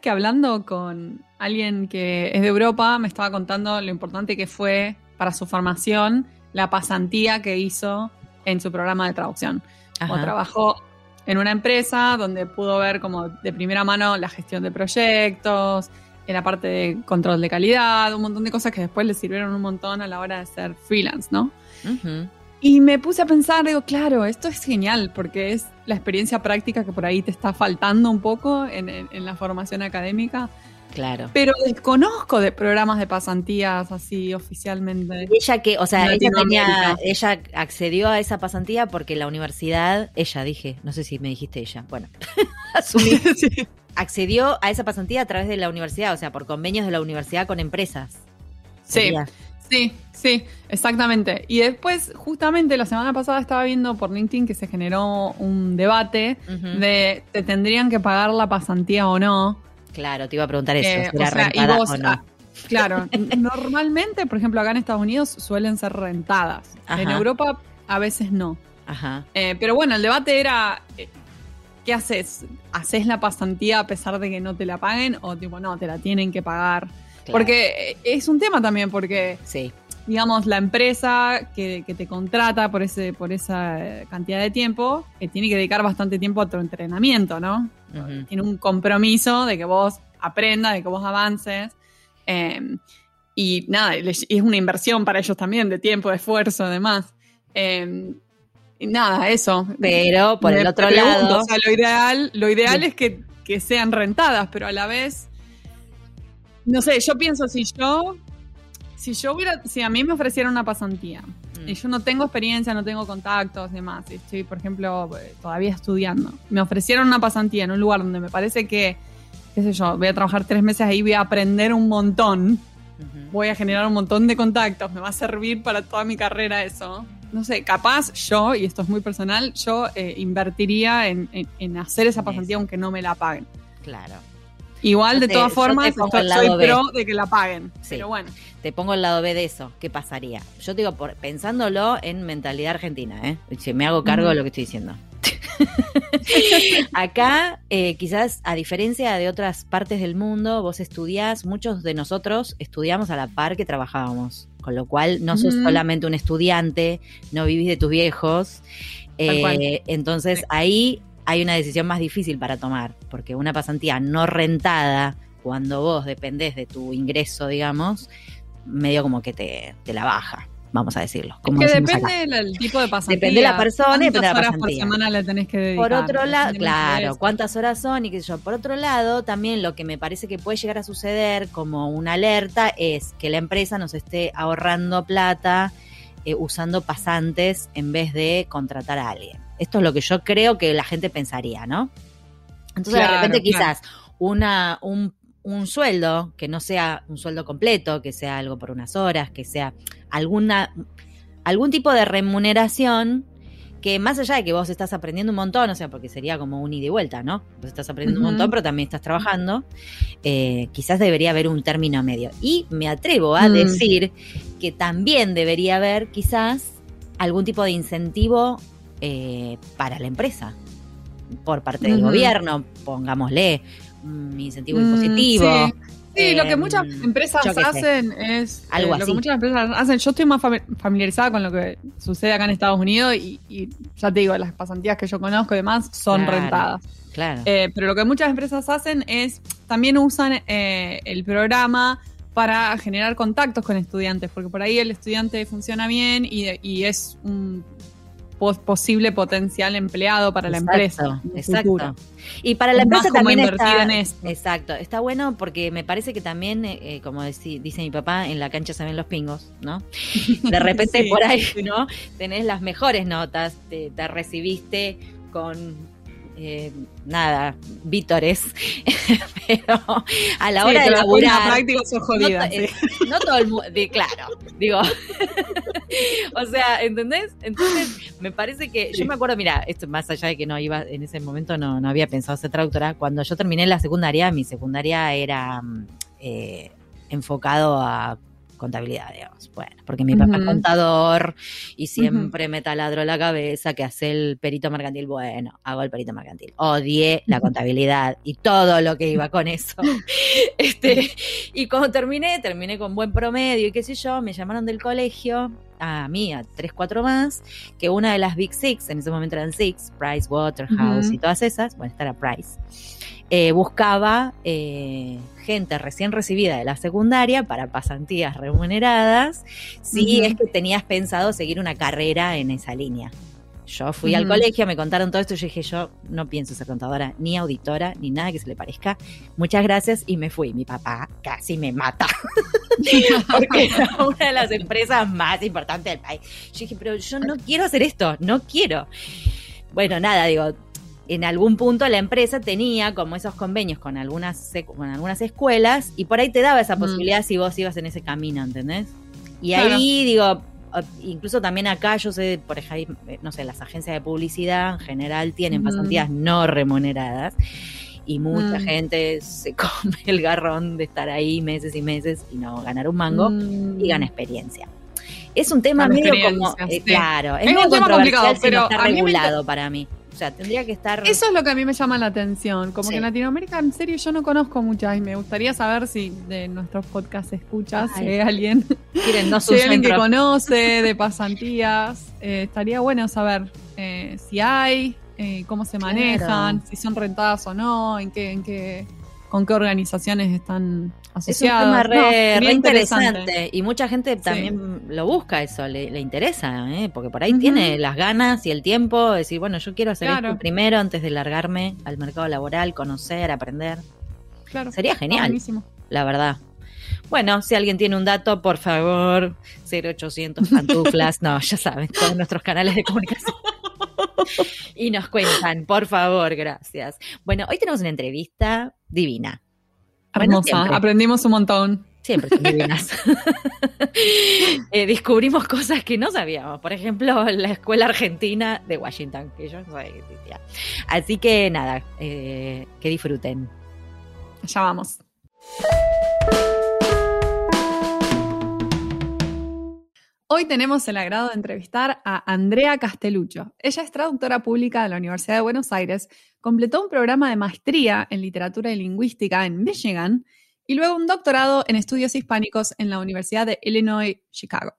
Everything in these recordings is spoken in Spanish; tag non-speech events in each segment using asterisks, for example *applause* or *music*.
que hablando con alguien que es de Europa, me estaba contando lo importante que fue para su formación la pasantía que hizo en su programa de traducción. O trabajó en una empresa donde pudo ver como de primera mano la gestión de proyectos, en la parte de control de calidad, un montón de cosas que después le sirvieron un montón a la hora de ser freelance, ¿no? Ujú. Y me puse a pensar, digo, claro, esto es genial porque es la experiencia práctica que por ahí te está faltando un poco en, en- en la formación académica, Claro. pero desconozco de programas de pasantías así oficialmente. Ella que, o sea, ella tenía, ella accedió a esa pasantía porque la universidad, ella dije, no sé si me dijiste ella, bueno, *laughs* asumí, *laughs* Sí. accedió a esa pasantía a través de la universidad, o sea, por convenios de la universidad con empresas. Sí, Sería. Sí, sí, exactamente. Y después, justamente la semana pasada estaba viendo por LinkedIn que se generó un debate de te tendrían que pagar la pasantía o no. Claro, te iba a preguntar eso, Eh, si era o sea, rentada vos, o no. ah, claro, normalmente, por ejemplo, acá en Estados Unidos suelen ser rentadas. En. Europa a veces no. Ajá. Eh, pero bueno, el debate era, eh, ¿qué haces? ¿Haces la pasantía a pesar de que no te la paguen? O tipo, no, te la tienen que pagar. Claro. Porque eh, es un tema también, porque Sí, digamos, la empresa que, que te contrata por ese por esa eh, cantidad de tiempo, eh, tiene que dedicar bastante tiempo a tu entrenamiento, ¿no? Tiene un compromiso de que vos aprendas, de que vos avances. eh, y nada, es una inversión para ellos también, de tiempo, de esfuerzo, además. Eh, y nada, eso. pero por el otro pregunto, lado, O sea, lo ideal, lo ideal Sí. es que, que sean rentadas, pero a la vez. No sé, yo pienso si yo. Si yo hubiera. Si a mí me ofrecieran una pasantía Mm. y yo no tengo experiencia, no tengo contactos demás, y estoy, por ejemplo, eh, todavía estudiando, me ofrecieron una pasantía en un lugar donde me parece que, qué sé yo, voy a trabajar tres meses ahí, voy a aprender un montón, voy a generar un montón de contactos, me va a servir para toda mi carrera eso. No sé, capaz yo, y esto es muy personal, yo eh, invertiría en, en- en hacer esa pasantía aunque no me la paguen. claro. Igual, Yo de te- todas formas, soy B. pro de que la paguen. Sí. Pero bueno. Te pongo el lado B de eso. ¿Qué pasaría? Yo te digo, por, pensándolo en mentalidad argentina, ¿eh? Si me hago cargo de lo que estoy diciendo. *laughs* Acá, eh, quizás a diferencia de otras partes del mundo, vos estudiás, muchos de nosotros estudiamos a la par que trabajábamos. Con lo cual, no sos solamente un estudiante, no vivís de tus viejos. Eh, entonces, ahí hay una decisión más difícil para tomar, porque una pasantía no rentada, cuando vos dependés de tu ingreso, digamos, medio como que te, te la baja, vamos a decirlo. Como que depende del, tipo de pasantía. Depende de la persona depende de la ¿Cuántas horas por pasantía. semana le tenés que dedicar? Por otro lado, claro, cuántas horas son y qué sé yo. Por otro lado, también lo que me parece que puede llegar a suceder como una alerta es que la empresa nos esté ahorrando plata eh, usando pasantes en vez de contratar a alguien. Esto es lo que yo creo que la gente pensaría, ¿no? Entonces, de repente, claro. quizás una, un, un sueldo que no sea un sueldo completo, que sea algo por unas horas, que sea alguna algún tipo de remuneración que más allá de que vos estás aprendiendo un montón, o sea, porque sería como un ida y vuelta, ¿no? Vos estás aprendiendo un montón, pero también estás trabajando, eh, quizás debería haber un término medio. Y me atrevo a Mm. decir que también debería haber quizás algún tipo de incentivo eh, para la empresa por parte del gobierno, pongámosle un incentivo Mm, impositivo. sí. Sí, lo que Em, muchas empresas sé. hacen es Algo eh, lo así. que muchas empresas hacen. Yo estoy más fami- familiarizada con lo que sucede acá en Estados Unidos y, y ya te digo, las pasantías que yo conozco y demás son Claro. rentadas. Claro. Eh, pero lo que muchas empresas hacen es también usan el programa para generar contactos con estudiantes, porque por ahí el estudiante funciona bien y, y es un posible potencial empleado para la empresa. Exacto. Y para la Es empresa también está, en esto. Exacto, está bueno porque me parece que también, eh, eh, como deci- dice mi papá, en la cancha se ven los pingos, ¿no? De repente *laughs* Sí, por ahí. ¿no? Tenés las mejores notas, te, te recibiste con eh, nada, vítores, *laughs* pero a la Sí, hora de en la laburar, práctica no, sí. eh, no todo el mundo, claro, digo, *laughs* o sea, ¿entendés? Entonces, me parece que, Sí. yo me acuerdo, mira, esto más allá de que no iba, en ese momento no, no había pensado ser traductora, cuando yo terminé la secundaria, mi secundaria era mm, eh, enfocado a contabilidad, digamos. Bueno, porque mi papá es contador y siempre me taladró la cabeza que hace el perito mercantil. Bueno, hago el perito mercantil. Odié la contabilidad y todo lo que iba con eso. *laughs* Este, y cuando terminé, terminé con buen promedio y qué sé yo, me llamaron del colegio a mí, a tres, cuatro más, que una de las Big Six, en ese momento eran Six, Price, Waterhouse y todas esas, bueno, esta era Price, eh, buscaba eh, gente recién recibida de la secundaria para pasantías remuneradas si es que tenías pensado seguir una carrera en esa línea. Yo fui al colegio, me contaron todo esto y yo dije, yo no pienso ser contadora, ni auditora, ni nada que se le parezca. Muchas gracias y me fui. Mi papá casi me mata *laughs* porque era una de las empresas más importantes del país. Yo dije, pero yo no quiero hacer esto, no quiero. Bueno, nada, digo, en algún punto la empresa tenía como esos convenios con algunas, con algunas escuelas y por ahí te daba esa Mm. posibilidad si vos ibas en ese camino, ¿entendés? Y Claro. ahí, digo, incluso también acá, yo sé, por ejemplo, eh, no sé, las agencias de publicidad en general tienen Ujú. pasantías no remuneradas y mucha Mm. gente se *laughs* come el garrón de estar ahí meses y meses y no ganar un mango Mm. y gana experiencia. Es un tema medio como, eh, claro, es, Es medio un tema complicado, si pero no está mí regulado para mí. O sea, tendría que estar... Eso es lo que a mí me llama la atención. Como Sí. que en Latinoamérica, en serio, yo no conozco muchas y me gustaría saber si de nuestros podcasts escuchas, Ay. si hay alguien, quieren no *laughs* si hay alguien que conoce de *laughs* pasantías. Eh, estaría bueno saber eh, si hay, eh, cómo se manejan, si son rentadas o no, en qué, en qué, con qué organizaciones están Es un tema re, interesante. Y mucha gente Sí. también lo busca eso, le, le interesa, ¿eh? porque por ahí tiene las ganas y el tiempo de decir, bueno, yo quiero hacer Claro. esto primero antes de largarme al mercado laboral, conocer, aprender. Claro, Sería está genial, buenísimo. la verdad. Bueno, si alguien tiene un dato, por favor, 0800 pantuflas, no, ya saben, todos nuestros canales de comunicación. Y nos cuentan, por favor, gracias. Bueno, hoy tenemos una entrevista divina. Hermosa, aprendimos un montón. Siempre son divinas. *laughs* Eh, descubrimos cosas que no sabíamos. Por ejemplo, la escuela argentina de Washington, que yo no sabía que existía. Así que nada, eh, que disfruten. Allá vamos. Hoy tenemos el agrado de entrevistar a Andrea Castelluccio. Ella es traductora pública de la Universidad de Buenos Aires, completó un programa de maestría en literatura y lingüística en Michigan y luego un doctorado en estudios hispánicos en la Universidad de Illinois, Chicago.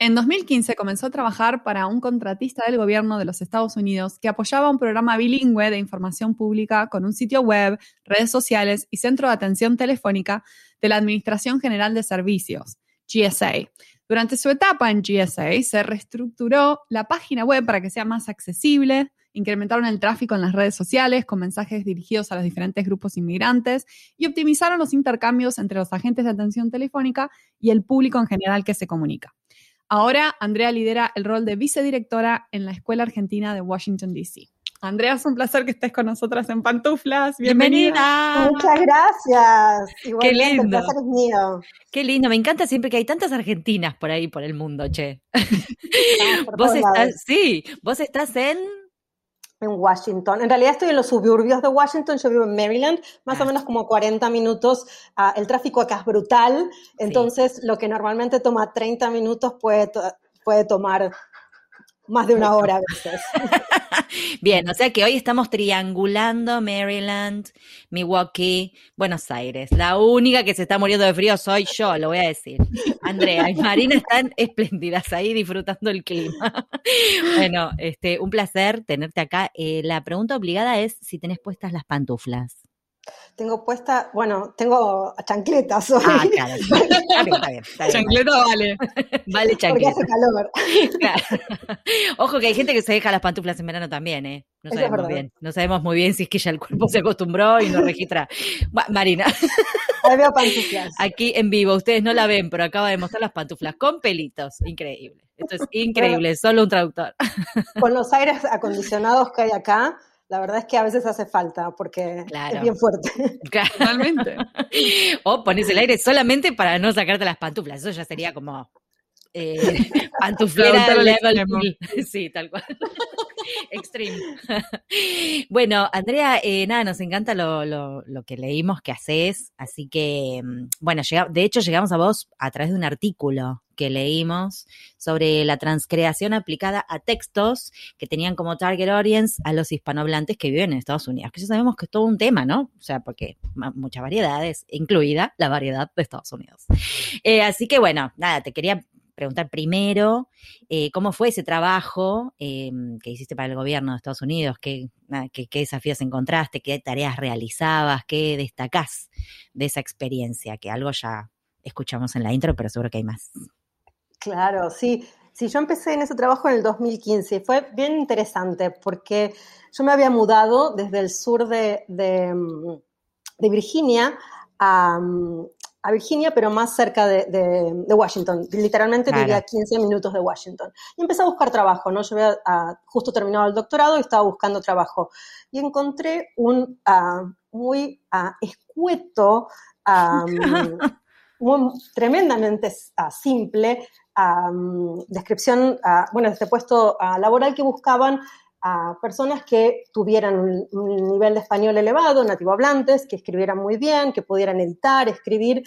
En 2015 comenzó a trabajar para un contratista del gobierno de los Estados Unidos que apoyaba un programa bilingüe de información pública con un sitio web, redes sociales y centro de atención telefónica de la Administración General de Servicios, GSA. Durante su etapa en GSA se reestructuró la página web para que sea más accesible, incrementaron el tráfico en las redes sociales con mensajes dirigidos a los diferentes grupos inmigrantes y optimizaron los intercambios entre los agentes de atención telefónica y el público en general que se comunica. Ahora, Andrea lidera el rol de vicedirectora en la Escuela Argentina de Washington, D.C. Andrea, es un placer que estés con nosotras en Pantuflas. Bienvenida. Muchas gracias. Igualmente, lindo. el placer es mío. Qué lindo, me encanta siempre que hay tantas argentinas por ahí por el mundo, che. *laughs* Por Vos estás, lados. sí, vos estás en En Washington. En realidad estoy en los suburbios de Washington, yo vivo en Maryland, más Ah. o menos como 40 minutos. Ah, el tráfico acá es brutal, entonces lo que normalmente toma 30 minutos puede, puede tomar más de una hora a veces. *laughs* Bien, o sea que hoy estamos triangulando Maryland, Milwaukee, Buenos Aires. La única que se está muriendo de frío soy yo, lo voy a decir. Andrea y Marina están espléndidas ahí disfrutando el clima. *laughs* Bueno, este, un placer tenerte acá. Eh, la pregunta obligada es si tenés puestas las pantuflas. Tengo puesta, bueno, tengo chancletas hoy, Ah, claro. Está bien, está bien. Está bien. *laughs* Chancleta vale. Vale, porque chancleta. hace calor. Claro. Ojo que hay gente que se deja las pantuflas en verano también, ¿eh? No sabemos bien. No sabemos muy bien si es que ya el cuerpo se acostumbró y no registra. Marina, *laughs* Ahí veo pantuflas. aquí en vivo, ustedes no la ven, pero acaba de mostrar las pantuflas con pelitos. Increíble. Esto es increíble, *laughs* solo un traductor. Con los aires acondicionados que hay acá, la verdad es que a veces hace falta porque Claro. es bien fuerte. *laughs* Claro. Totalmente. O pones el aire solamente para no sacarte las pantuflas. Eso ya sería como eh, *laughs* pantuflera level. *laughs* Sí, tal cual. *laughs* Extreme. bueno, Andrea, eh, nada, nos encanta lo, lo, lo, que leímos que haces, así que, mm, bueno, llega, de hecho llegamos a vos a través de un artículo que leímos sobre la transcreación aplicada a textos que tenían como target audience a los hispanohablantes que viven en Estados Unidos, que ya sabemos que es todo un tema, ¿no? O sea, porque muchas variedades, incluida la variedad de Estados Unidos. Eh, así que bueno, nada, te quería preguntar primero eh, cómo fue ese trabajo eh, que hiciste para el gobierno de Estados Unidos, qué, qué, desafíos encontraste, qué tareas realizabas, qué destacás de esa experiencia, que algo ya escuchamos en la intro, pero seguro que hay más. Claro, sí. Sí, yo empecé en ese trabajo en el 2015 y fue bien interesante porque yo me había mudado desde el sur de, de, de Virginia a, a Virginia, pero más cerca de, de, de Washington. Literalmente claro. vivía a 15 minutos de Washington. Y empecé a buscar trabajo, ¿no? Yo había uh, justo terminado el doctorado y estaba buscando trabajo. Y encontré un uh, muy uh, escueto, um, *laughs* muy, tremendamente simple um, descripción, bueno, de este puesto laboral que buscaban a personas que tuvieran un, un, nivel de español elevado, nativo hablantes, que escribieran muy bien, que pudieran editar, escribir.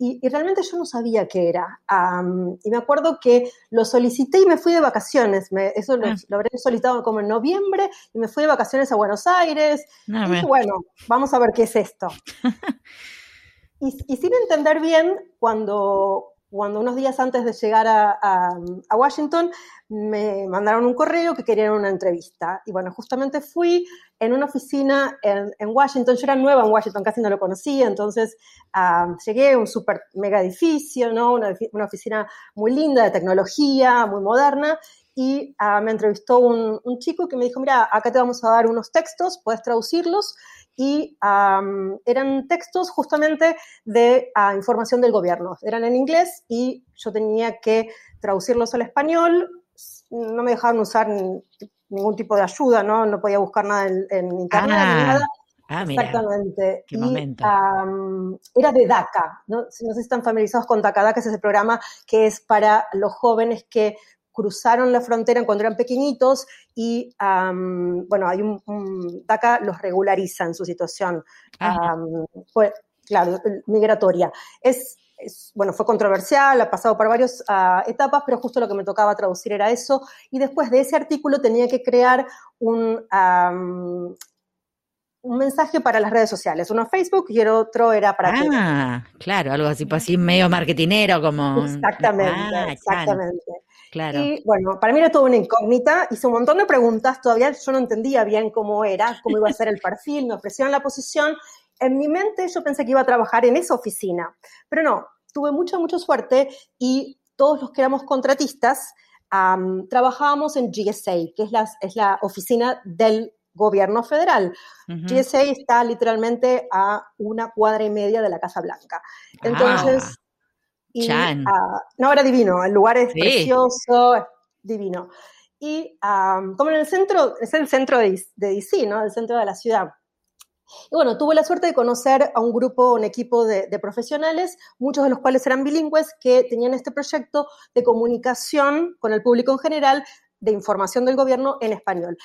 Y, y realmente yo no sabía qué era. Um, y me acuerdo que lo solicité y me fui de vacaciones. Me, eso lo, ah. lo, habré solicitado como en noviembre y me fui de vacaciones a Buenos Aires. No, y dije, bueno, vamos a ver qué es esto. *laughs* y, y sin entender bien, cuando, cuando unos días antes de llegar a, Washington me mandaron un correo que querían una entrevista. Y bueno, justamente fui en una oficina en, Washington. Yo era nueva en Washington, casi no lo conocía, entonces uh, llegué a un super mega edificio, ¿no? Una, oficina muy linda de tecnología, muy moderna. Y uh, me entrevistó un, un chico que me dijo, mira, acá te vamos a dar unos textos, puedes traducirlos y um, eran textos justamente de uh, información del gobierno. Eran en inglés y yo tenía que traducirlos al español. No me dejaban usar ningún tipo de ayuda, ¿no? No podía buscar nada en, en internet ah. ni nada. Ah, mira, Exactamente. Qué y, momento. Um, era de DACA, ¿no? no sé si están familiarizados con DACA. DACA es ese programa que es para los jóvenes que cruzaron la frontera cuando eran pequeñitos y, um, bueno, hay un, un, DACA los regulariza en su situación, um, fue, claro, migratoria. Es, es, bueno, fue controversial, ha pasado por varias uh, etapas, pero justo lo que me tocaba traducir era eso. Y después de ese artículo tenía que crear un, um, un mensaje para las redes sociales, uno Facebook y el otro era para Ah, claro, algo así, pues así medio marketinero como... Exactamente, ah, exactamente. Claro. Y bueno, para mí era toda una incógnita, hice un montón de preguntas, todavía yo no entendía bien cómo era, cómo iba a ser el perfil, me ofrecieron la posición. En mi mente yo pensé que iba a trabajar en esa oficina, pero no, tuve mucha, mucha suerte y todos los que éramos contratistas um, trabajábamos en GSA, que es la, es la oficina del gobierno federal. Uh -huh. GSA está literalmente a una cuadra y media de la Casa Blanca. Entonces... Ah. Y, uh, no, era divino, el lugar es sí. precioso, es divino. Y um, como en el centro, es el centro de, de DC, ¿no? El centro de la ciudad. Y bueno, tuve la suerte de conocer a un grupo, un equipo de, de, profesionales, muchos de los cuales eran bilingües, que tenían este proyecto de comunicación con el público en general, de información del gobierno en español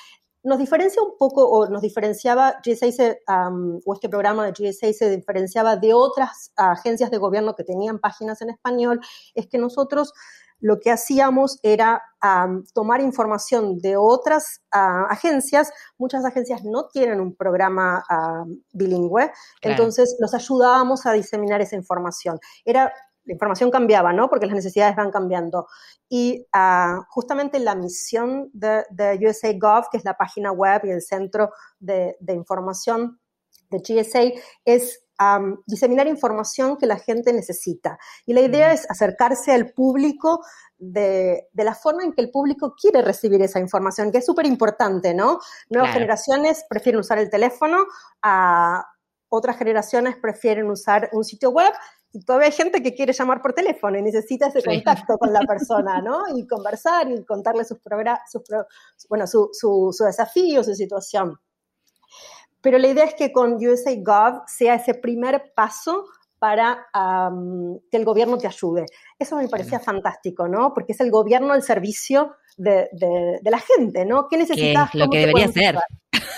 nos diferencia un poco, o nos diferenciaba, GSA se, um, o este programa de GSA se diferenciaba de otras agencias de gobierno que tenían páginas en español, es que nosotros lo que hacíamos era um, tomar información de otras uh, agencias. Muchas agencias no tienen un programa uh, bilingüe, claro. entonces los ayudábamos a diseminar esa información. Era la información cambiaba, ¿no? Porque las necesidades van cambiando. Y uh, justamente la misión de, de, USA Gov, que es la página web y el centro de, de información de GSA, es um, diseminar información que la gente necesita. Y la idea es acercarse al público de, de, la forma en que el público quiere recibir esa información, que es súper importante, ¿no? Nuevas claro. generaciones prefieren usar el teléfono, uh, otras generaciones prefieren usar un sitio web todavía hay gente que quiere llamar por teléfono y necesita ese contacto sí. con la persona, ¿no? Y conversar y contarle sus, sus bueno, su, su, su, desafío, su situación. Pero la idea es que con USA Gov sea ese primer paso para que el gobierno te ayude. Eso me parecía fantástico, ¿no? Porque es el gobierno al servicio de, la gente, ¿no? ¿Qué necesitas? lo que debería ser.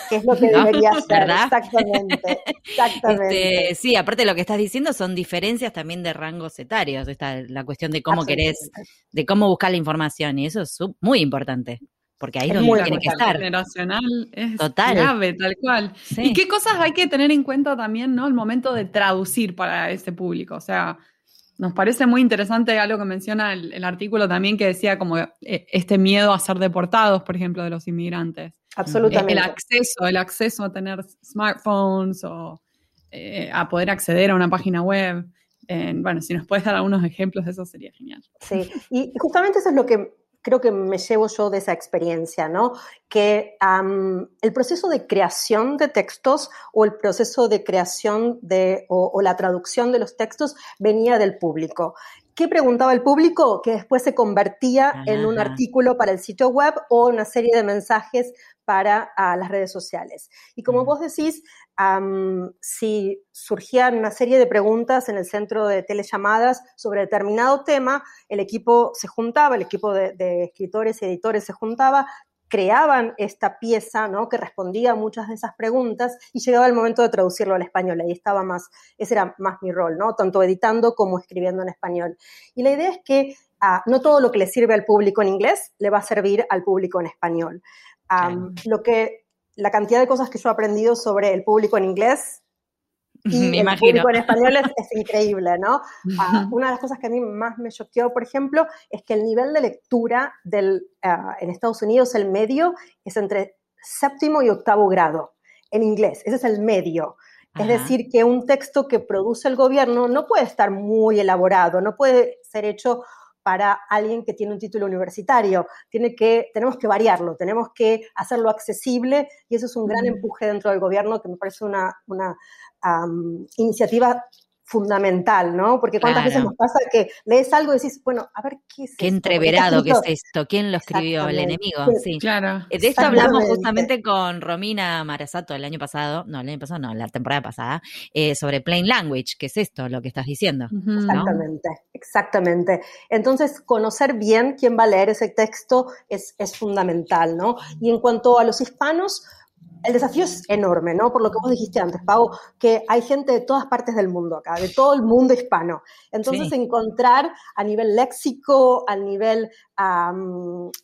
¿Qué es lo *laughs* que debería *laughs* ser? Exactamente. *laughs* Exactamente. Este, sí, aparte de lo que estás diciendo, son diferencias también de rangos etarios. Esta, la cuestión de cómo querés, de cómo buscar la información, y eso es muy importante porque ahí es donde tiene que estar. generacional es Total. clave, tal cual. ¿Y qué cosas hay que tener en cuenta también, ¿no? El momento de traducir para ese público. O sea, nos parece muy interesante algo que menciona el, artículo también que decía como eh, este miedo a ser deportados, por ejemplo, de los inmigrantes. Absolutamente. El acceso, el acceso a tener smartphones o eh, a poder acceder a una página web. bueno, si nos puedes dar algunos ejemplos de eso sería genial. Sí, y justamente eso es lo que creo que me llevo yo de esa experiencia, ¿no? Que el proceso de creación de textos o el proceso de creación de, o, la traducción de los textos venía del público. ¿Qué preguntaba el público? Que después se convertía en un artículo para el sitio web o una serie de mensajes para las redes sociales. Y como vos decís, si surgían una serie de preguntas en el centro de telellamadas sobre determinado tema, el equipo se juntaba, el equipo de, escritores y editores se juntaba, creaban esta pieza, ¿no? Que respondía a muchas de esas preguntas y llegaba el momento de traducirlo al español. Ahí estaba más, ese era más mi rol, ¿no? Tanto editando como escribiendo en español. Y la idea es que ah, no todo lo que le sirve al público en inglés le va a servir al público en español. Lo que la cantidad de cosas que yo he aprendido sobre el público en inglés *laughs* y el público en español es, increíble, ¿no? *laughs* Ah, una de las cosas que a mí más me choqueó, por ejemplo, es que el nivel de lectura del, ah, en Estados Unidos, el medio, es entre séptimo y octavo grado en inglés. Ese es el medio. Es decir, que un texto que produce el gobierno no puede estar muy elaborado, no puede ser hecho para alguien que tiene un título universitario. Tiene que, tenemos que variarlo, tenemos que hacerlo accesible y eso es un gran empuje dentro del gobierno que me parece una, una iniciativa fundamental, ¿no? Porque cuántas veces nos pasa que lees algo y decís, bueno, a ver qué es Qué entreverado que es esto, quién lo escribió, el enemigo, sí. Claro. Eh, de esto hablamos justamente con Romina Marasato el año pasado, no, el año pasado no, la temporada pasada, eh, sobre plain language, que es esto, lo que estás diciendo. Exactamente, exactamente. Entonces, conocer bien quién va a leer ese texto es, es fundamental, ¿no? Y en cuanto a los hispanos, el desafío es enorme, ¿no? Por lo que vos dijiste antes, Pau, que hay gente de todas partes del mundo acá, de todo el mundo hispano. Entonces, encontrar a nivel léxico, a nivel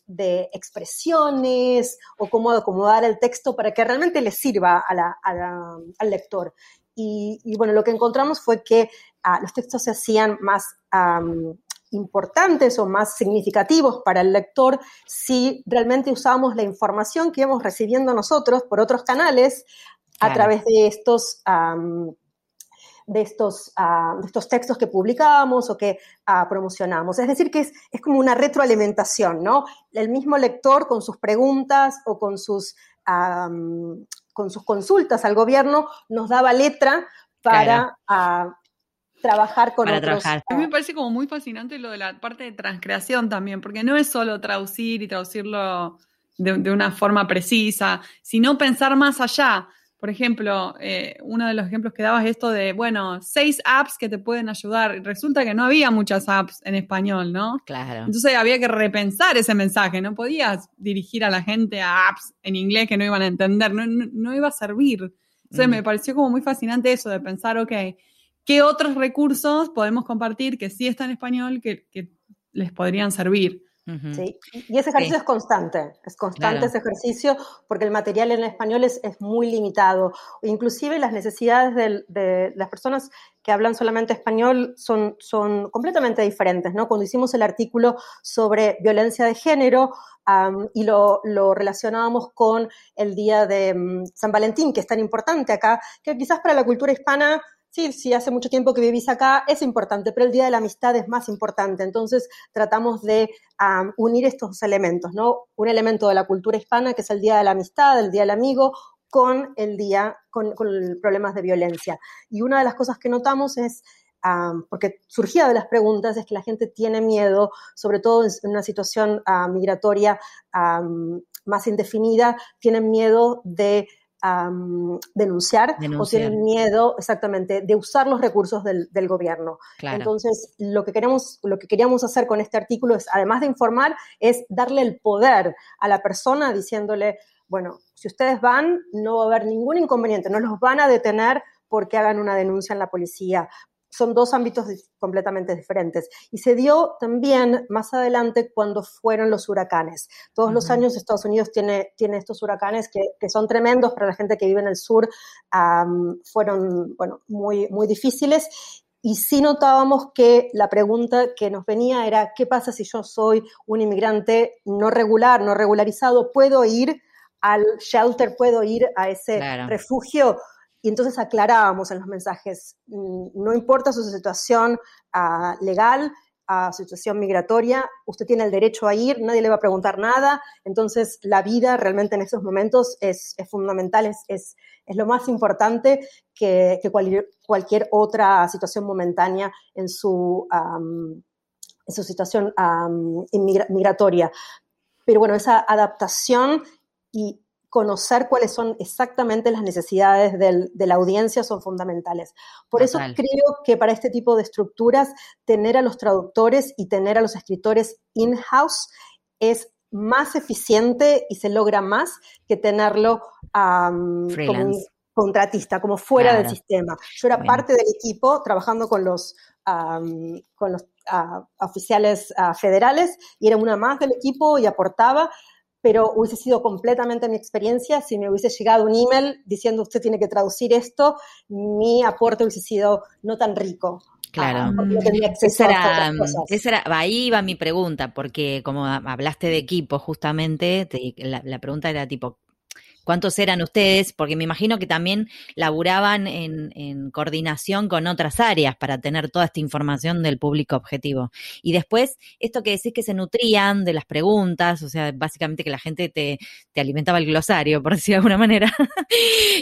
de expresiones o cómo acomodar el texto para que realmente le sirva al lector. Y, bueno, lo que encontramos fue que ah, los textos se hacían más importantes o más significativos para el lector si realmente usamos la información que íbamos recibiendo nosotros por otros canales a través de estos, de, estos, de estos textos que publicamos o que ah, promocionamos. Es decir, que es, es, como una retroalimentación, ¿no? El mismo lector con sus preguntas o con sus, con sus consultas al gobierno nos daba letra para ah, trabajar con otros. A mí me parece como muy fascinante lo de la parte de transcreación también, porque no es solo traducir y traducirlo de, una forma precisa, sino pensar más allá. Por ejemplo, eh, uno de los ejemplos que dabas es esto de, bueno, seis apps que te pueden ayudar. Resulta que no había muchas apps en español, ¿no? Claro. Entonces había que repensar ese mensaje. No podías dirigir a la gente a apps en inglés que no iban a entender, no, no, iba a servir. Entonces me pareció como muy fascinante eso de pensar, ok, ¿Qué otros recursos podemos compartir que sí están en español que, les podrían servir? Sí, y ese ejercicio es constante, es constante ese ejercicio porque el material en español es, muy limitado. Inclusive las necesidades de, las personas que hablan solamente español son, son completamente diferentes, ¿no? Cuando hicimos el artículo sobre violencia de género y lo, lo, relacionábamos con el día de mm, San Valentín, que es tan importante acá, que quizás para la cultura hispana sí, sí, hace mucho tiempo que vivís acá, es importante, pero el Día de la Amistad es más importante. Entonces tratamos de unir estos elementos, ¿no? Un elemento de la cultura hispana, que es el Día de la Amistad, el Día del Amigo, con el día, con, problemas de violencia. Y una de las cosas que notamos es, porque surgía de las preguntas, es que la gente tiene miedo, sobre todo en una situación migratoria más indefinida, tienen miedo de denunciar, o tienen miedo exactamente de usar los recursos del, gobierno. Entonces, lo que, queremos, lo que queríamos hacer con este artículo es, además de informar, es darle el poder a la persona diciéndole, bueno, si ustedes van, no va a haber ningún inconveniente, no los van a detener porque hagan una denuncia en la policía, son dos ámbitos completamente diferentes. Y se dio también más adelante cuando fueron los huracanes. Todos los años Estados Unidos tiene, tiene estos huracanes que, son tremendos para la gente que vive en el sur. fueron, bueno, muy, muy difíciles. Y sí notábamos que la pregunta que nos venía era, ¿qué pasa si yo soy un inmigrante no regular, no regularizado? ¿Puedo ir al shelter, puedo ir a ese refugio? Y entonces aclarábamos en los mensajes, mm, no importa su situación uh, legal, a su situación migratoria, usted tiene el derecho a ir, nadie le va a preguntar nada, entonces la vida realmente en esos momentos es, es fundamental, es, es, es, lo más importante que, que cualquier, cualquier, otra situación momentánea en su, um, en su situación um, migratoria. Pero bueno, esa adaptación y conocer cuáles son exactamente las necesidades de la audiencia son fundamentales. Por eso creo que para este tipo de estructuras, tener a los traductores y tener a los escritores in-house es más eficiente y se logra más que tenerlo como un contratista, como fuera del sistema. Yo era parte del equipo trabajando con los, con los ah, oficiales ah, federales y era una más del equipo y aportaba, pero hubiese sido completamente mi experiencia si me hubiese llegado un email diciendo usted tiene que traducir esto, mi aporte hubiese sido no tan rico. Claro, no esa era, esa era, ahí va mi pregunta, porque como hablaste de equipo justamente, la, la pregunta era tipo, cuántos eran ustedes, porque me imagino que también laburaban en, en, coordinación con otras áreas para tener toda esta información del público objetivo. Y después, esto que decís que se nutrían de las preguntas, o sea, básicamente que la gente te, te alimentaba el glosario, por *laughs* decir de alguna manera.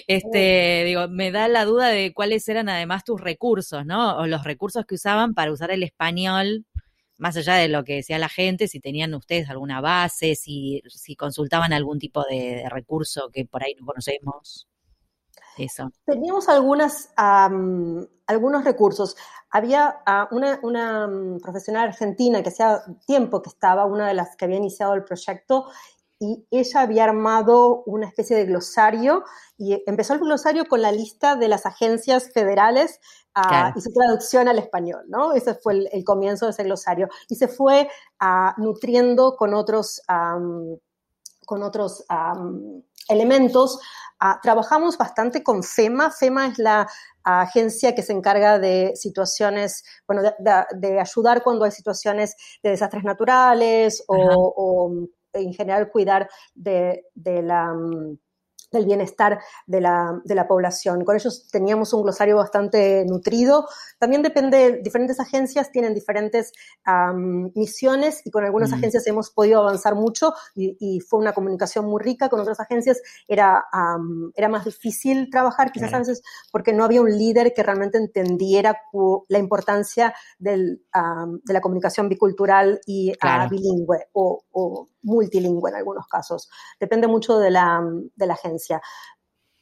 este, digo, me da la duda de cuáles eran además tus recursos, ¿no? O los recursos que usaban para usar el español más allá de lo que decía la gente, si tenían ustedes alguna base, si, consultaban algún tipo de, recurso que por ahí no conocemos. Eso. Teníamos algunos recursos. Había ah, una, una, mm, profesional argentina que hacía tiempo que estaba, una de las que había iniciado el proyecto, y ella había armado una especie de glosario y empezó el glosario con la lista de las agencias federales ah, y su traducción al español, ¿no? Ese fue el, comienzo de ese glosario. Y se fue uh, nutriendo con otros, con otros elementos. Uh, trabajamos bastante con FEMA. FEMA es la agencia que se encarga de situaciones, bueno, de, ayudar cuando hay situaciones de desastres naturales o en general cuidar de, la mm, del bienestar de la, de la, población. Con ellos teníamos un glosario bastante nutrido. También depende, diferentes agencias tienen diferentes misiones y con algunas agencias hemos podido avanzar mucho y, fue una comunicación muy rica. Con otras agencias era, era más difícil trabajar, quizás a veces porque no había un líder que realmente entendiera la importancia del, de la comunicación bicultural y ah, bilingüe o, o multilingüe en algunos casos. Depende mucho de la, de la agencia.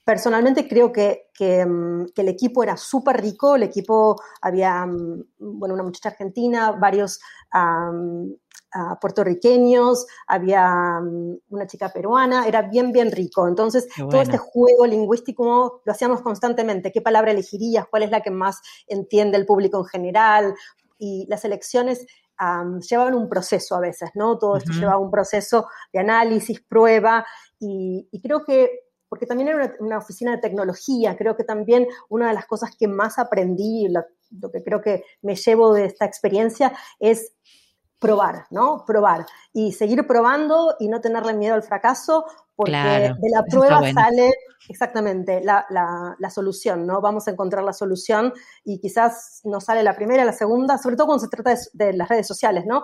Personalmente creo que, que, mm, el equipo era súper rico, el equipo había, mm, bueno, una muchacha argentina, varios puertorriqueños, había mm, una chica peruana, era bien, bien rico. Entonces, todo este juego lingüístico lo hacíamos constantemente. ¿Qué palabra elegirías? ¿Cuál es la que más entiende el público en general? Y las elecciones llevaban un proceso a veces, ¿no? Todo esto llevaba un proceso de análisis, prueba, y, creo que, porque también era una, oficina de tecnología, creo que también una de las cosas que más aprendí, lo, que creo que me llevo de esta experiencia es probar, ¿no? Probar y seguir probando y no tenerle miedo al fracaso, porque de la prueba sale exactamente la, la, solución, ¿no? Vamos a encontrar la solución y quizás no sale la primera, la segunda, sobre todo cuando se trata de, las redes sociales, ¿no?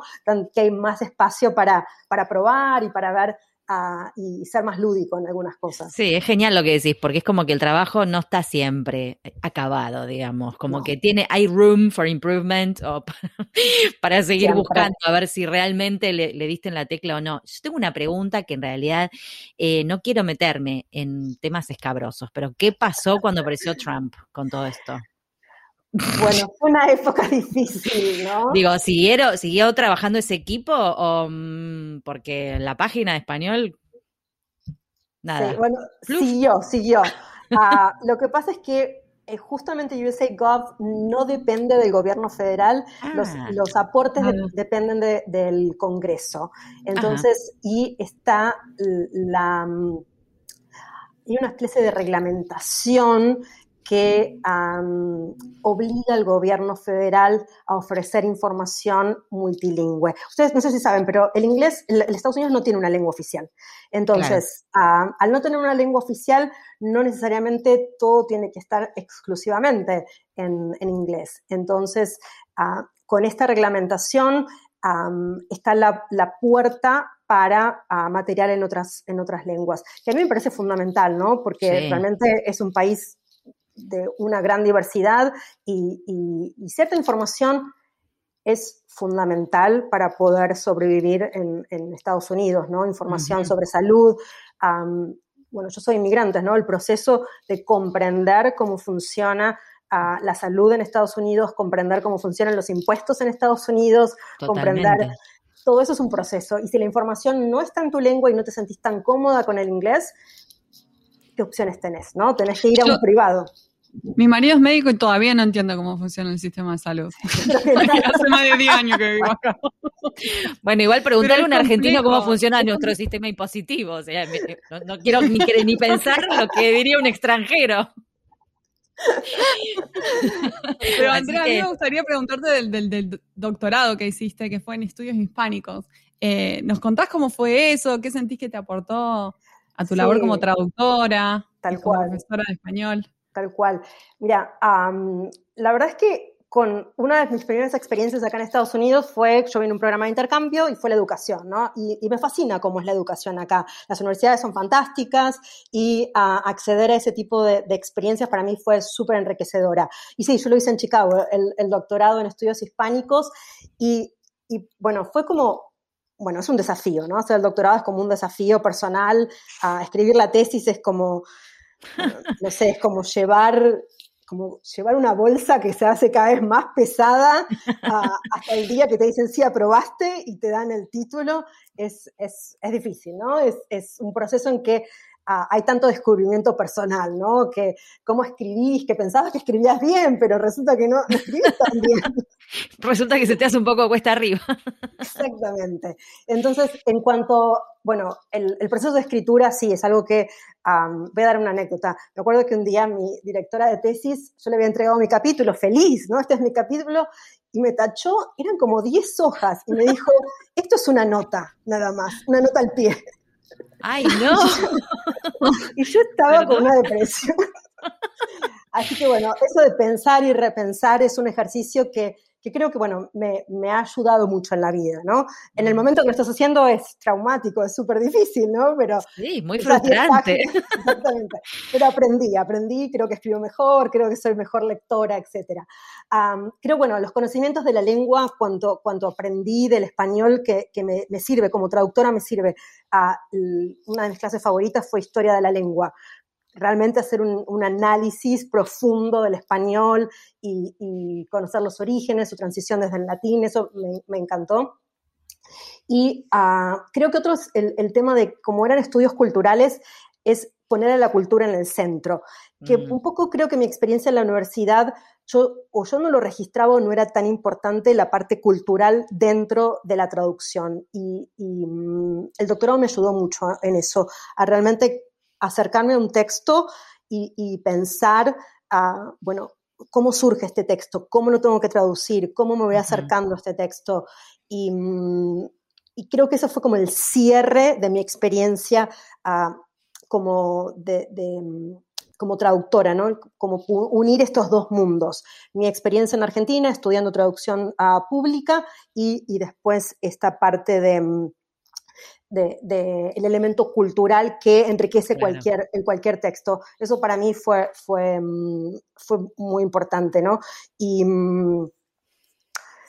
Que hay más espacio para, para probar y para ver y ser más lúdico en algunas cosas. Sí, es genial lo que decís, porque es como que el trabajo no está siempre acabado, digamos, como que tiene, hay room for improvement o *laughs* para, seguir buscando a ver si realmente le, diste en la tecla o no. Yo tengo una pregunta que en realidad eh, no quiero meterme en temas escabrosos, pero ¿qué pasó cuando apareció Trump con todo esto? Bueno, fue una época *laughs* difícil, ¿no? Digo, ¿siguieron, ¿siguió trabajando ese equipo o mm, porque la página de español nada? Sí, bueno, siguió, siguió. *laughs* Ah, lo que pasa es que eh, justamente USA Gov no depende del gobierno federal, los, ah. aportes ah. dependen del Congreso. Entonces, y está la... Mm, hay una especie de reglamentación que obliga al gobierno federal a ofrecer información multilingüe. Ustedes no sé si saben, pero el inglés, el, Estados Unidos no tiene una lengua oficial. Entonces, al no tener una lengua oficial, no necesariamente todo tiene que estar exclusivamente en, inglés. Entonces, con esta reglamentación está la, puerta para ah, material en otras, en otras lenguas, que a mí me parece fundamental, ¿no? Porque realmente es un país de una gran diversidad y, cierta información es fundamental para poder sobrevivir en, Estados Unidos, ¿no? Información sobre salud. bueno, yo soy inmigrante, ¿no? El proceso de comprender cómo funciona ah, la salud en Estados Unidos, comprender cómo funcionan los impuestos en Estados Unidos, comprender... Todo eso es un proceso. Y si la información no está en tu lengua y no te sentís tan cómoda con el inglés, ¿qué opciones tenés? ¿No? Tenés que ir a un privado. Mi marido es médico y todavía no entiendo cómo funciona el sistema de salud. *laughs* Hace más de 10 años que vivo acá. Bueno, igual preguntarle a un argentino cómo funciona nuestro sistema impositivo. O sea, no, quiero ni, ni pensar lo que diría un extranjero. Pero Andrea, a mí me gustaría preguntarte del, doctorado que hiciste, que fue en estudios hispánicos. Eh, ¿Nos contás cómo fue eso? ¿Qué sentís que te aportó a tu labor como traductora? Tal como cual. profesora de español tal cual. Mira, la verdad es que con una de mis primeras experiencias acá en Estados Unidos fue, yo vine a un programa de intercambio y fue la educación, ¿no? Y, me fascina cómo es la educación acá. Las universidades son fantásticas y acceder a ese tipo de, experiencias para mí fue súper enriquecedora. Y sí, yo lo hice en Chicago, el, doctorado en estudios hispánicos y, bueno, fue como bueno, es un desafío, ¿no? Sea, el doctorado es como un desafío personal, escribir la tesis es como no sé, es como llevar, como llevar una bolsa que se hace cada vez más pesada hasta el día que te dicen sí, aprobaste y te dan el título, es, es, es difícil, ¿no? Es, es, un proceso en que hay tanto descubrimiento personal, ¿no? Que cómo escribís, que pensabas que escribías bien, pero resulta que no, escribís tan bien. Resulta que se te hace un poco cuesta arriba. Exactamente. Entonces, en cuanto, bueno, el, proceso de escritura sí es algo que, voy a dar una anécdota. Me acuerdo que un día mi directora de tesis, yo le había entregado mi capítulo, feliz, ¿no? Este es mi capítulo, y me tachó, eran como 10 hojas, y me dijo, *laughs* esto es una nota, nada más, una nota al pie. ¡Ay, no! *laughs* y yo estaba con una depresión. *laughs* Así que bueno, eso de pensar y repensar es un ejercicio que que creo que, bueno, me, ha ayudado mucho en la vida, ¿no? En el mm. momento que lo estás haciendo es traumático, es súper difícil, ¿no? Pero sí, muy frustrante. *laughs* Exactamente. Pero aprendí, aprendí, creo que escribo mejor, creo que soy mejor lectora, etc. creo, bueno, los conocimientos de la lengua, cuanto, cuanto aprendí del español, que, me, me, sirve, como traductora me sirve, a, una de mis clases favoritas fue Historia de la Lengua, realmente hacer un, análisis profundo del español y, conocer los orígenes, su transición desde el latín, eso me, encantó. Y ah, creo que otro, el, el, tema de cómo eran estudios culturales, es poner a la cultura en el centro. Que mm. un poco creo que mi experiencia en la universidad, yo, o yo no lo registraba o no era tan importante la parte cultural dentro de la traducción. Y, y mm, el doctorado me ayudó mucho en eso, a realmente acercarme a un texto y, pensar, bueno, cómo surge este texto, cómo lo tengo que traducir, cómo me voy acercando a este texto. Mm, y, creo que eso fue como el cierre de mi experiencia ah, como, de, mm, como traductora, ¿no? Como unir estos dos mundos. Mi experiencia en Argentina estudiando traducción ah, pública y, y, después esta parte de, mm, de, el elemento cultural que enriquece cualquier, en cualquier texto. Eso para mí fue, fue, mm, fue muy importante, ¿no? Y mm,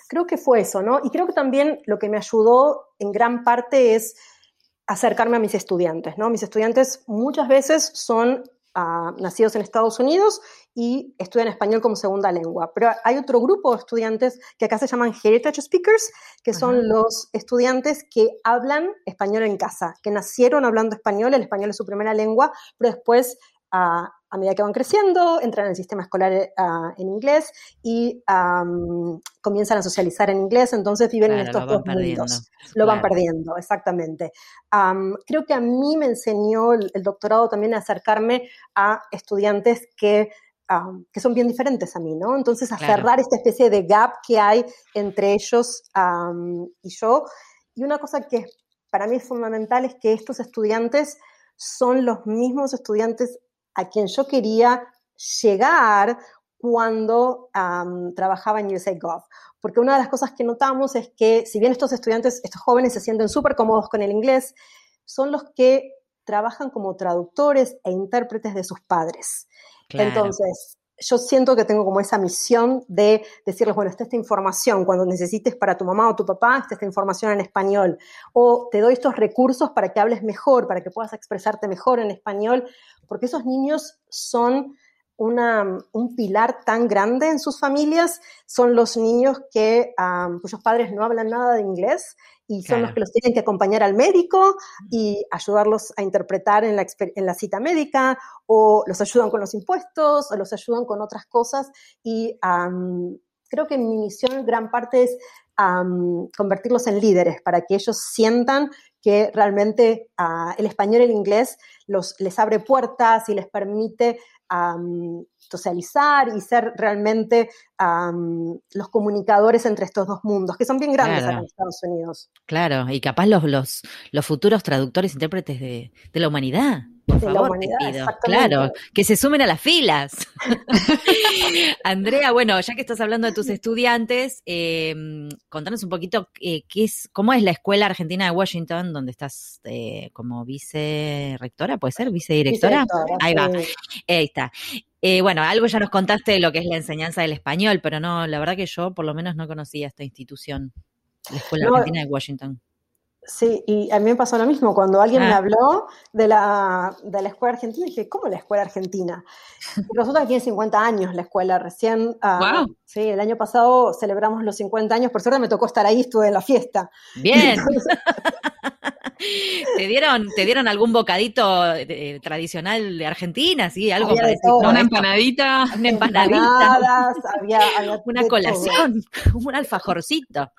creo que fue eso, ¿no? Y creo que también lo que me ayudó en gran parte es acercarme a mis estudiantes, ¿no? Mis estudiantes muchas veces son ah, nacidos en Estados Unidos y estudian español como segunda lengua. Pero hay otro grupo de estudiantes que acá se llaman Heritage Speakers, que son los estudiantes que hablan español en casa, que nacieron hablando español, el español es su primera lengua, pero después a, medida que van creciendo, entran en el sistema escolar eh, en inglés y comienzan a socializar en inglés, entonces viven en estos dos mundos. Lo van perdiendo, exactamente. creo que a mí me enseñó el, el, doctorado también a acercarme a estudiantes que que son bien diferentes a mí, ¿no? Entonces, a cerrar esta especie de gap que hay entre ellos y yo. Y una cosa que para mí es fundamental es que estos estudiantes son los mismos estudiantes a quien yo quería llegar cuando trabajaba en USAGov. Porque una de las cosas que notamos es que si bien estos estudiantes, estos jóvenes se sienten súper cómodos con el inglés, son los que trabajan como traductores e intérpretes de sus padres. Entonces, yo siento que tengo como esa misión de decirles, bueno, está esta información, cuando necesites para tu mamá o tu papá, está esta información en español. O te doy estos recursos para que hables mejor, para que puedas expresarte mejor en español, porque esos niños son una, un pilar tan grande en sus familias, son los niños que, cuyos padres no hablan nada de inglés y son los que los tienen que acompañar al médico y ayudarlos a interpretar en la, en la, cita médica, o los ayudan con los impuestos, o los ayudan con otras cosas. Y creo que mi misión, gran parte, es convertirlos en líderes para que ellos sientan que realmente ah, el español y el inglés los, les abre puertas y les permite socializar y ser realmente los comunicadores entre estos dos mundos, que son bien grandes en Estados Unidos. Claro, y capaz los, los, los futuros traductores, intérpretes de, de la humanidad. Por favor, Claro, que se sumen a las filas. *laughs* Andrea, bueno, ya que estás hablando de tus estudiantes, em, contanos un poquito eh, qué es, cómo es la Escuela Argentina de Washington, donde estás eh, como vice-rectora, ¿puede ser? ¿Vicedirectora? Ahí va. Ahí está. Eh, bueno, algo ya nos contaste de lo que es la enseñanza del español, pero no, la verdad que yo por lo menos no conocía esta institución, la Escuela Argentina de Washington. Sí, y a mí me pasó lo mismo. Cuando alguien me ah. habló de la, de la escuela argentina, dije, ¿cómo la escuela argentina? Nosotros tiene 50 años la escuela, recién. Uh, Sí, el año pasado celebramos los 50 años, por suerte me tocó estar ahí, estuve en la fiesta. Bien. *laughs* ¿Te dieron, ¿Te dieron algún bocadito tradicional de Argentina? ¿Sí? Algo Una empanadita. Una empanadita. había, una colación, *laughs* un alfajorcito.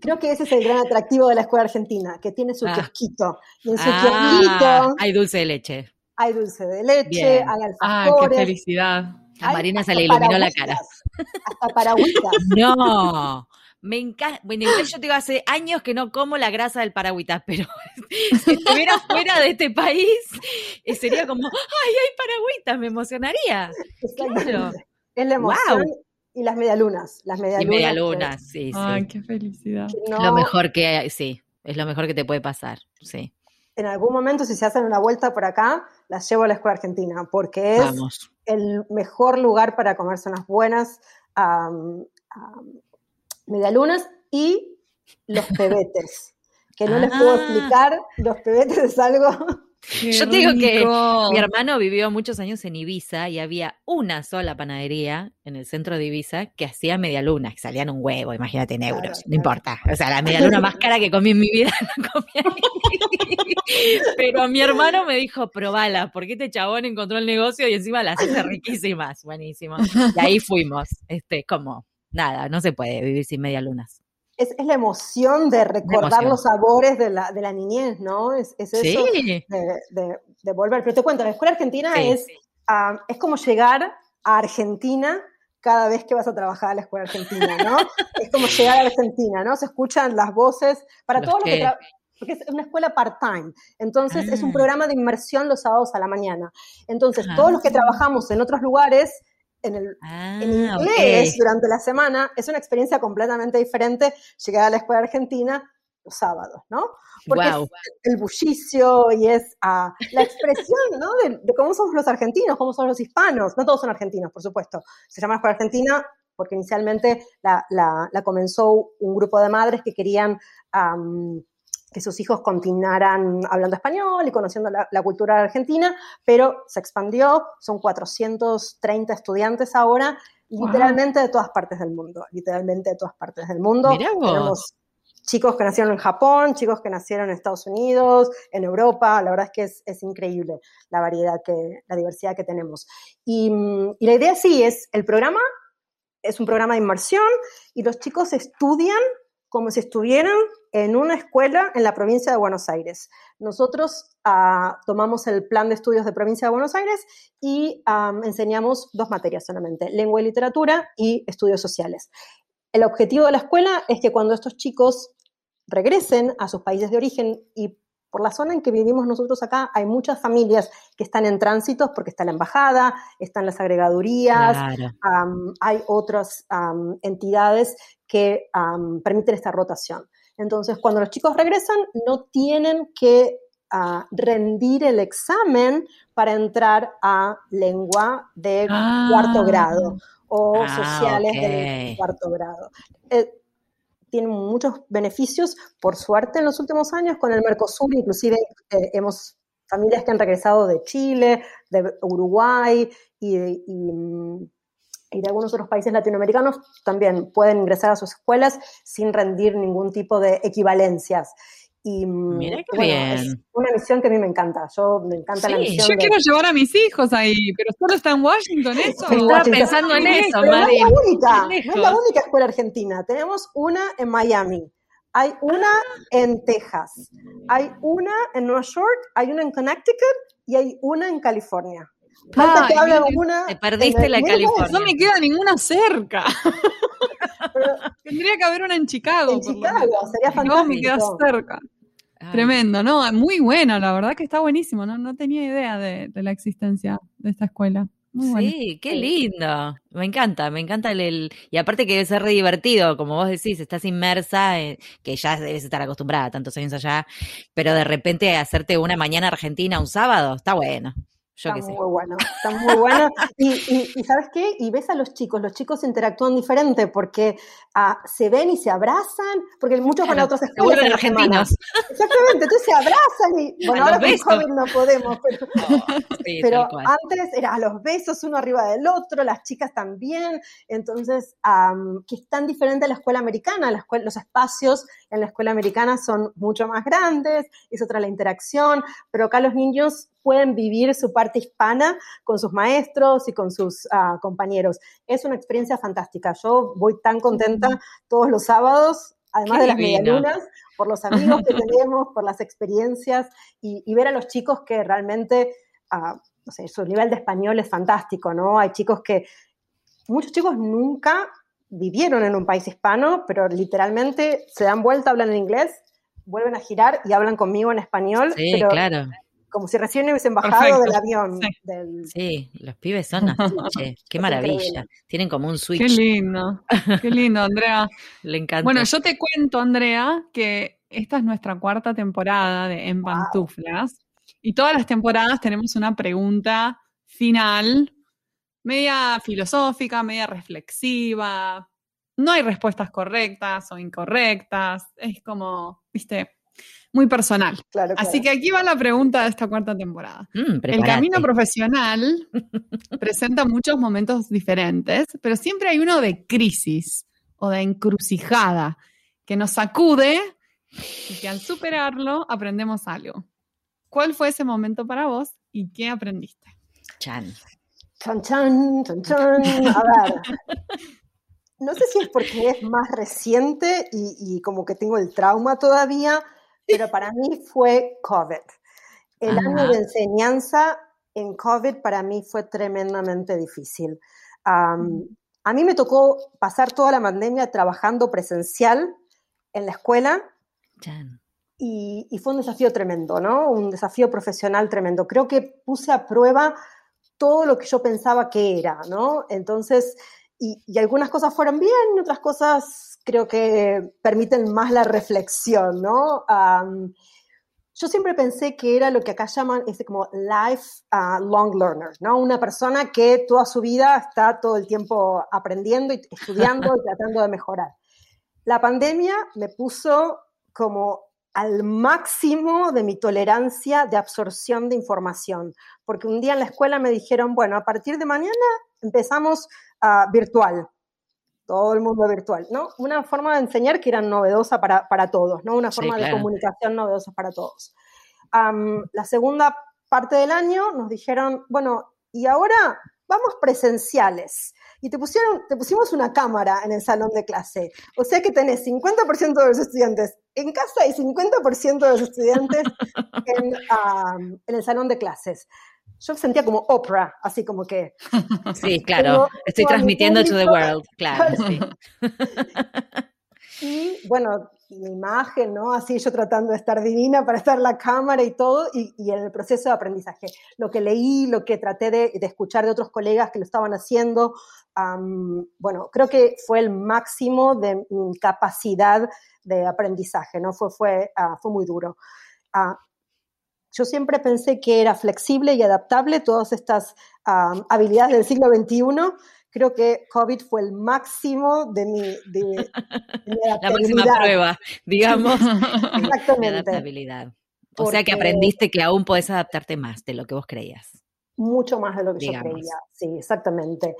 Creo que ese es el gran atractivo de la escuela argentina, que tiene su ah. kiosquito. Y en su ah, hay dulce de leche. Hay dulce de leche, hay alfajores. Ah, qué felicidad. A Marina se le iluminó la cara. Hasta paragüitas. *laughs* No. Me encanta. Bueno, yo te digo, hace años que no como la grasa del paragüitas, pero *laughs* si estuviera fuera de este país, eh, sería como, ¡ay, hay paragüitas! Me emocionaría. Claro. Es la emoción. Y las medialunas. Las medialunas. Y medialunas, sí, sí. Ay, qué felicidad. Lo mejor que, sí, es lo mejor que te puede pasar, sí. En algún momento, si se hacen una vuelta por acá, las llevo a la escuela argentina, porque es el mejor lugar para comerse unas buenas medialunas y los *laughs* pebetes, que no les puedo ah. explicar, los pebetes es algo... Yo te digo que mi hermano vivió muchos años en Ibiza y había una sola panadería en el centro de Ibiza que hacía medialunas, que salían un huevo, imagínate en euros, no importa. O sea, la medialuna más cara que comí en mi vida *laughs* la comí ahí. Pero mi hermano me dijo, probala, porque este chabón encontró el negocio y encima las hace riquísimas, buenísimo. Y ahí fuimos, este, como nada, no se puede vivir sin media lunas. Es, la emoción de recordar los sabores de la, de la, niñez, ¿no? Es, eso de, de, volver. Pero te cuento, la escuela argentina es, ah, es como llegar a Argentina cada vez que vas a trabajar a la escuela argentina, ¿no? es como llegar a Argentina, ¿no? Se escuchan las voces para todos los que, porque es una escuela part-time. Entonces, es un ah. programa de inmersión los sábados a la mañana. Entonces, todos los que trabajamos en otros lugares en, el, ah, inglés durante la semana, es una experiencia completamente diferente llegar a la escuela argentina los sábados, ¿no? Porque es el bullicio y es ah, la expresión, ¿no? De, cómo somos los argentinos, cómo son los hispanos. No todos son argentinos, por supuesto. Se llama Escuela Argentina porque inicialmente la, comenzó un grupo de madres que querían que sus hijos continuaran hablando español y conociendo la, la, cultura argentina, pero se expandió, son 430 estudiantes ahora, literalmente de todas partes del mundo, literalmente de todas partes del mundo. Tenemos chicos que nacieron en Japón, chicos que nacieron en Estados Unidos, en Europa, la verdad es que es, es increíble la variedad que, la diversidad que tenemos. Y, y la idea sí es, el programa es un programa de inmersión y los chicos estudian como si estuvieran en una escuela en la provincia de Buenos Aires. Nosotros ah, tomamos el plan de estudios de provincia de Buenos Aires y enseñamos dos materias solamente, lengua y literatura y estudios sociales. El objetivo de la escuela es que cuando estos chicos regresen a sus países de origen y por la zona en que vivimos nosotros acá, hay muchas familias que están en tránsitos porque está la embajada, están las agregadurías, hay otras entidades que permiten esta rotación. Entonces, cuando los chicos regresan, no tienen que ah, rendir el examen para entrar a lengua de cuarto ah. grado o ah, sociales de cuarto grado. Eh, tienen muchos beneficios, por suerte, en los últimos años con el Mercosur, inclusive eh, hemos familias que han regresado de Chile, de Uruguay y, y y de algunos otros países latinoamericanos también pueden ingresar a sus escuelas sin rendir ningún tipo de equivalencias. Y mm, Mira qué bien. es una misión que a mí me encanta. Yo me encanta la misión. Yo quiero llevar a mis hijos ahí, pero solo está en Washington eso. Estaba pensando en eso, No es la única, no es la única escuela argentina. Tenemos una en Miami. Hay una en Texas, hay una en Nueva York, hay una en Connecticut y hay una en California. Falta que hable alguna. Te perdiste la California. No me queda ninguna cerca. *laughs* Tendría que haber una en Chicago. En Chicago, sería fantástico. No me queda cerca. Tremendo, ¿no? Muy buena, la verdad que está buenísimo. No, no tenía idea de, la existencia de esta escuela. sí, qué lindo. Me encanta, me encanta el, Y aparte que debe ser re divertido, como vos decís, estás inmersa, que ya debes estar acostumbrada tantos años allá, pero de repente hacerte una mañana argentina un sábado, está bueno está muy bueno, está muy bueno. Y, y, ¿sabes qué? Y ves a los chicos, los chicos interactúan diferente porque ah, se ven y se abrazan, porque muchos van a otras escuelas. En argentinos. Exactamente, entonces se abrazan y, *laughs* bueno, ahora con COVID no podemos, pero, *laughs* oh, antes era a los besos uno arriba del otro, las chicas también, entonces, que es tan diferente a la escuela americana, la escuela, los espacios en la escuela americana son mucho más grandes, es otra la interacción, pero acá los niños pueden vivir su parte hispana con sus maestros y con sus ah, compañeros. Es una experiencia fantástica. Yo voy tan contenta todos los sábados, además de las medialunas, por los amigos que *laughs* tenemos, por las experiencias y, ver a los chicos que realmente, ah, no sé, su nivel de español es fantástico, ¿no? Hay chicos que, muchos chicos nunca vivieron en un país hispano, pero literalmente se dan vuelta, hablan en inglés, vuelven a girar y hablan conmigo en español. Sí, claro como si recién hubiesen bajado del avión. Sí. los pibes son así, *laughs* qué maravilla. Tienen como un switch. Qué lindo, qué lindo, Andrea. *laughs* Le encanta. Bueno, yo te cuento, Andrea, que esta es nuestra cuarta temporada de En Pantuflas. Y todas las temporadas tenemos una pregunta final, media filosófica, media reflexiva. No hay respuestas correctas o incorrectas. Es como, viste, muy personal. Así que aquí va la pregunta de esta cuarta temporada. Mm, el camino profesional *laughs* presenta muchos momentos diferentes, pero siempre hay uno de crisis o de encrucijada que nos sacude y que al superarlo aprendemos algo. ¿Cuál fue ese momento para vos y qué aprendiste? Chan. Chan, chan, chan, chan. A ver. No sé si es porque es más reciente y, y como que tengo el trauma todavía, pero para mí fue COVID. El año de enseñanza en COVID para mí fue tremendamente difícil. Mm. a mí me tocó pasar toda la pandemia trabajando presencial en la escuela. Y, y, fue un desafío tremendo, ¿no? Un desafío profesional tremendo. Creo que puse a prueba todo lo que yo pensaba que era, ¿no? Entonces, y, algunas cosas fueron bien, otras cosas creo que permiten más la reflexión, ¿no? yo siempre pensé que era lo que acá llaman ese como life uh, long learner, ¿no? Una persona que toda su vida está todo el tiempo aprendiendo y estudiando y *laughs* tratando de mejorar. La pandemia me puso como al máximo de mi tolerancia de absorción de información, porque un día en la escuela me dijeron, bueno, a partir de mañana empezamos a virtual, todo el mundo virtual, ¿no? Una forma de enseñar que era novedosa para, para todos, ¿no? Una forma de comunicación novedosa para todos. la segunda parte del año nos dijeron, bueno, y ahora vamos presenciales. Y te, pusieron, te pusimos una cámara en el salón de clase. O sea que tenés 50% de los estudiantes en casa y 50% de los estudiantes *laughs* en, en el salón de clases yo sentía como Oprah, así como que. *laughs* Sí, claro, estoy transmitiendo to the world, claro. *laughs* y bueno, mi imagen, ¿no? Así yo tratando de estar divina para estar la cámara y todo, y, en el proceso de aprendizaje. Lo que leí, lo que traté de, escuchar de otros colegas que lo estaban haciendo, bueno, creo que fue el máximo de mi capacidad de aprendizaje, ¿no? Fue, fue, ah, fue muy duro. Uh, yo siempre pensé que era flexible y adaptable todas estas habilidades del siglo XXI. Creo que COVID fue el máximo de mi, de, La máxima prueba, digamos, de adaptabilidad. O sea que aprendiste que aún podés adaptarte más de lo que vos creías. Mucho más de lo que yo creía, sí, exactamente.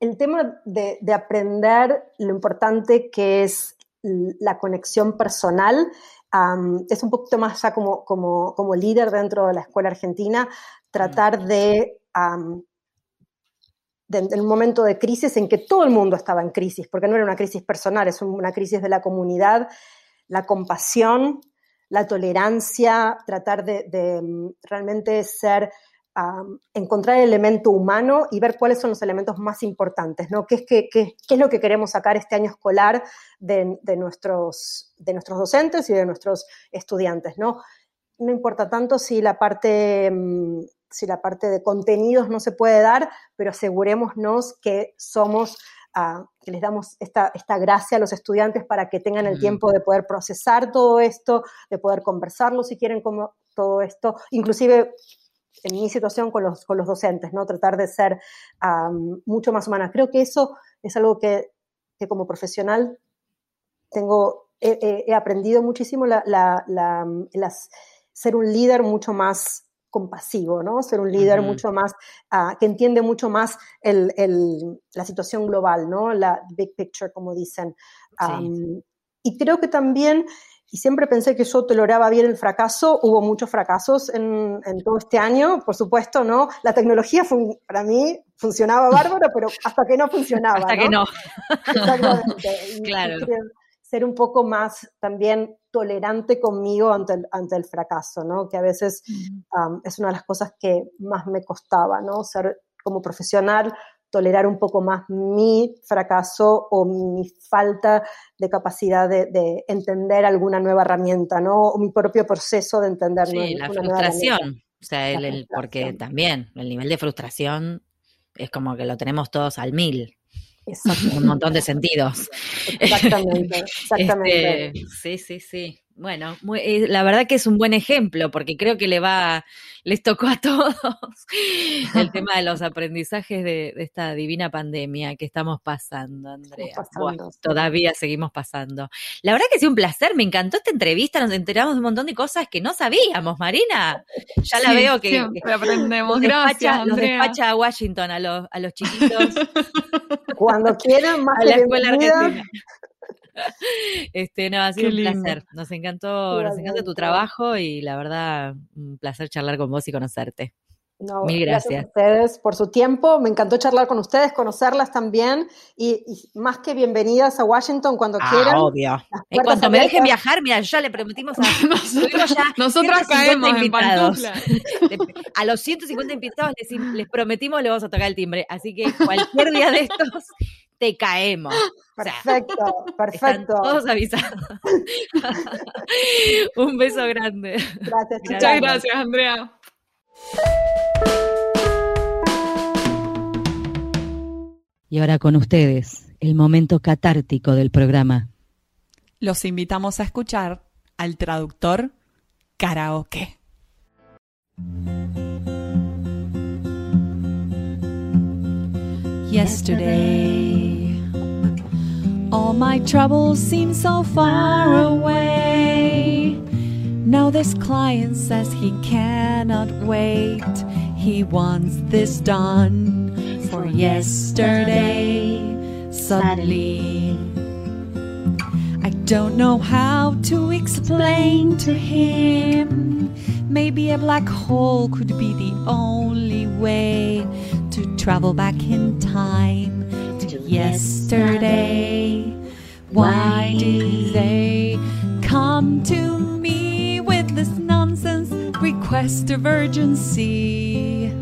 el tema de, de aprender lo importante que es la conexión personal es un poquito más ya como, como, como, líder dentro de la escuela argentina, tratar de, en un momento de crisis en que todo el mundo estaba en crisis, porque no era una crisis personal, es una crisis de la comunidad, la compasión, la tolerancia, tratar de, de mm, realmente ser encontrar el elemento humano y ver cuáles son los elementos más importantes, ¿no? ¿Qué es, qué, qué, es lo que queremos sacar este año escolar de, de, nuestros, de nuestros docentes y de nuestros estudiantes, ¿no? No importa tanto si la parte, mm, si la parte de contenidos no se puede dar, pero asegurémonos que somos que les damos esta, esta, gracia a los estudiantes para que tengan el tiempo de poder procesar todo esto, de poder conversarlo si quieren como todo esto, inclusive en mi situación con los, con los docentes, ¿no? Tratar de ser mucho más humana. Creo que eso es algo que, que como profesional tengo, he, aprendido muchísimo la, la, las, ser un líder mucho más compasivo, ¿no? Ser un líder mucho más, ah, que entiende mucho más el, el, la situación global, ¿no? La big picture, como dicen. y creo que también y siempre pensé que yo toleraba bien el fracaso. Hubo muchos fracasos en, todo este año, por supuesto, ¿no? La tecnología para mí funcionaba bárbaro, pero hasta que no funcionaba. Hasta que no. Exactamente. *laughs* claro. ser un poco más también tolerante conmigo ante el, ante el fracaso, ¿no? Que a veces es una de las cosas que más me costaba, ¿no? Ser como profesional tolerar un poco más mi fracaso o mi falta de capacidad de, entender alguna nueva herramienta, ¿no? O mi propio proceso de entender. Sí, la frustración. O sea, el, porque también el nivel de frustración es como que lo tenemos todos al mil. Un montón de sentidos. Exactamente, *laughs* exactamente. Este, sí, sí, sí. Bueno, eh, la verdad que es un buen ejemplo porque creo que le va, les tocó a *laughs* todos el *laughs* tema de los aprendizajes de, esta divina pandemia que estamos pasando, Andrea. todavía seguimos pasando. La verdad que sí, un placer, me encantó esta entrevista, nos enteramos de un montón de cosas que no sabíamos, Marina. Ya la veo que, *laughs* aprendemos. Gracias, Nos despacha a Washington a los, a los chiquitos. Cuando quieran, más a la escuela argentina. *laughs* Este, no, ha sido un placer. Nos encantó, nos encanta tu trabajo y la verdad, un placer charlar con vos y conocerte. Mil gracias. a ustedes por su tiempo. Me encantó charlar con ustedes, conocerlas también. Y, más que bienvenidas a Washington cuando ah, quieran. Obvio. En cuanto me dejen viajar, mira, ya le prometimos a *laughs* nosotros, caemos invitados. *laughs* a los 150 invitados les, les prometimos le vamos a tocar el timbre. Así que cualquier día de estos te caemos. Perfecto, *laughs* perfecto. todos avisados. *laughs* Un beso grande. Gracias, Muchas gracias, Andrea. Y ahora con ustedes, el momento catártico del programa. Los invitamos a escuchar al traductor karaoke. Yesterday, all my troubles seem so far away. Now this client says he cannot wait. He wants this done for yesterday. Suddenly, I don't know how to explain to him. Maybe a black hole could be the only way to travel back in time to yesterday. Why do they come to me with this nonsense request of urgency?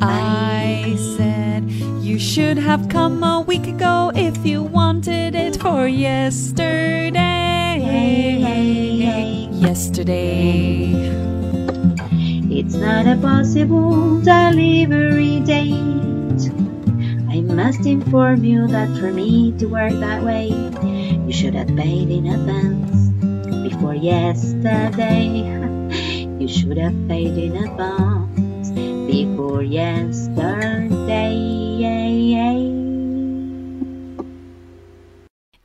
I said you should have come a week ago if you wanted it for yesterday. Yesterday. It's not a possible delivery date. Must inform you that for me to work that way, you should have paid in advance before yesterday. *laughs* you should have paid in advance before yesterday.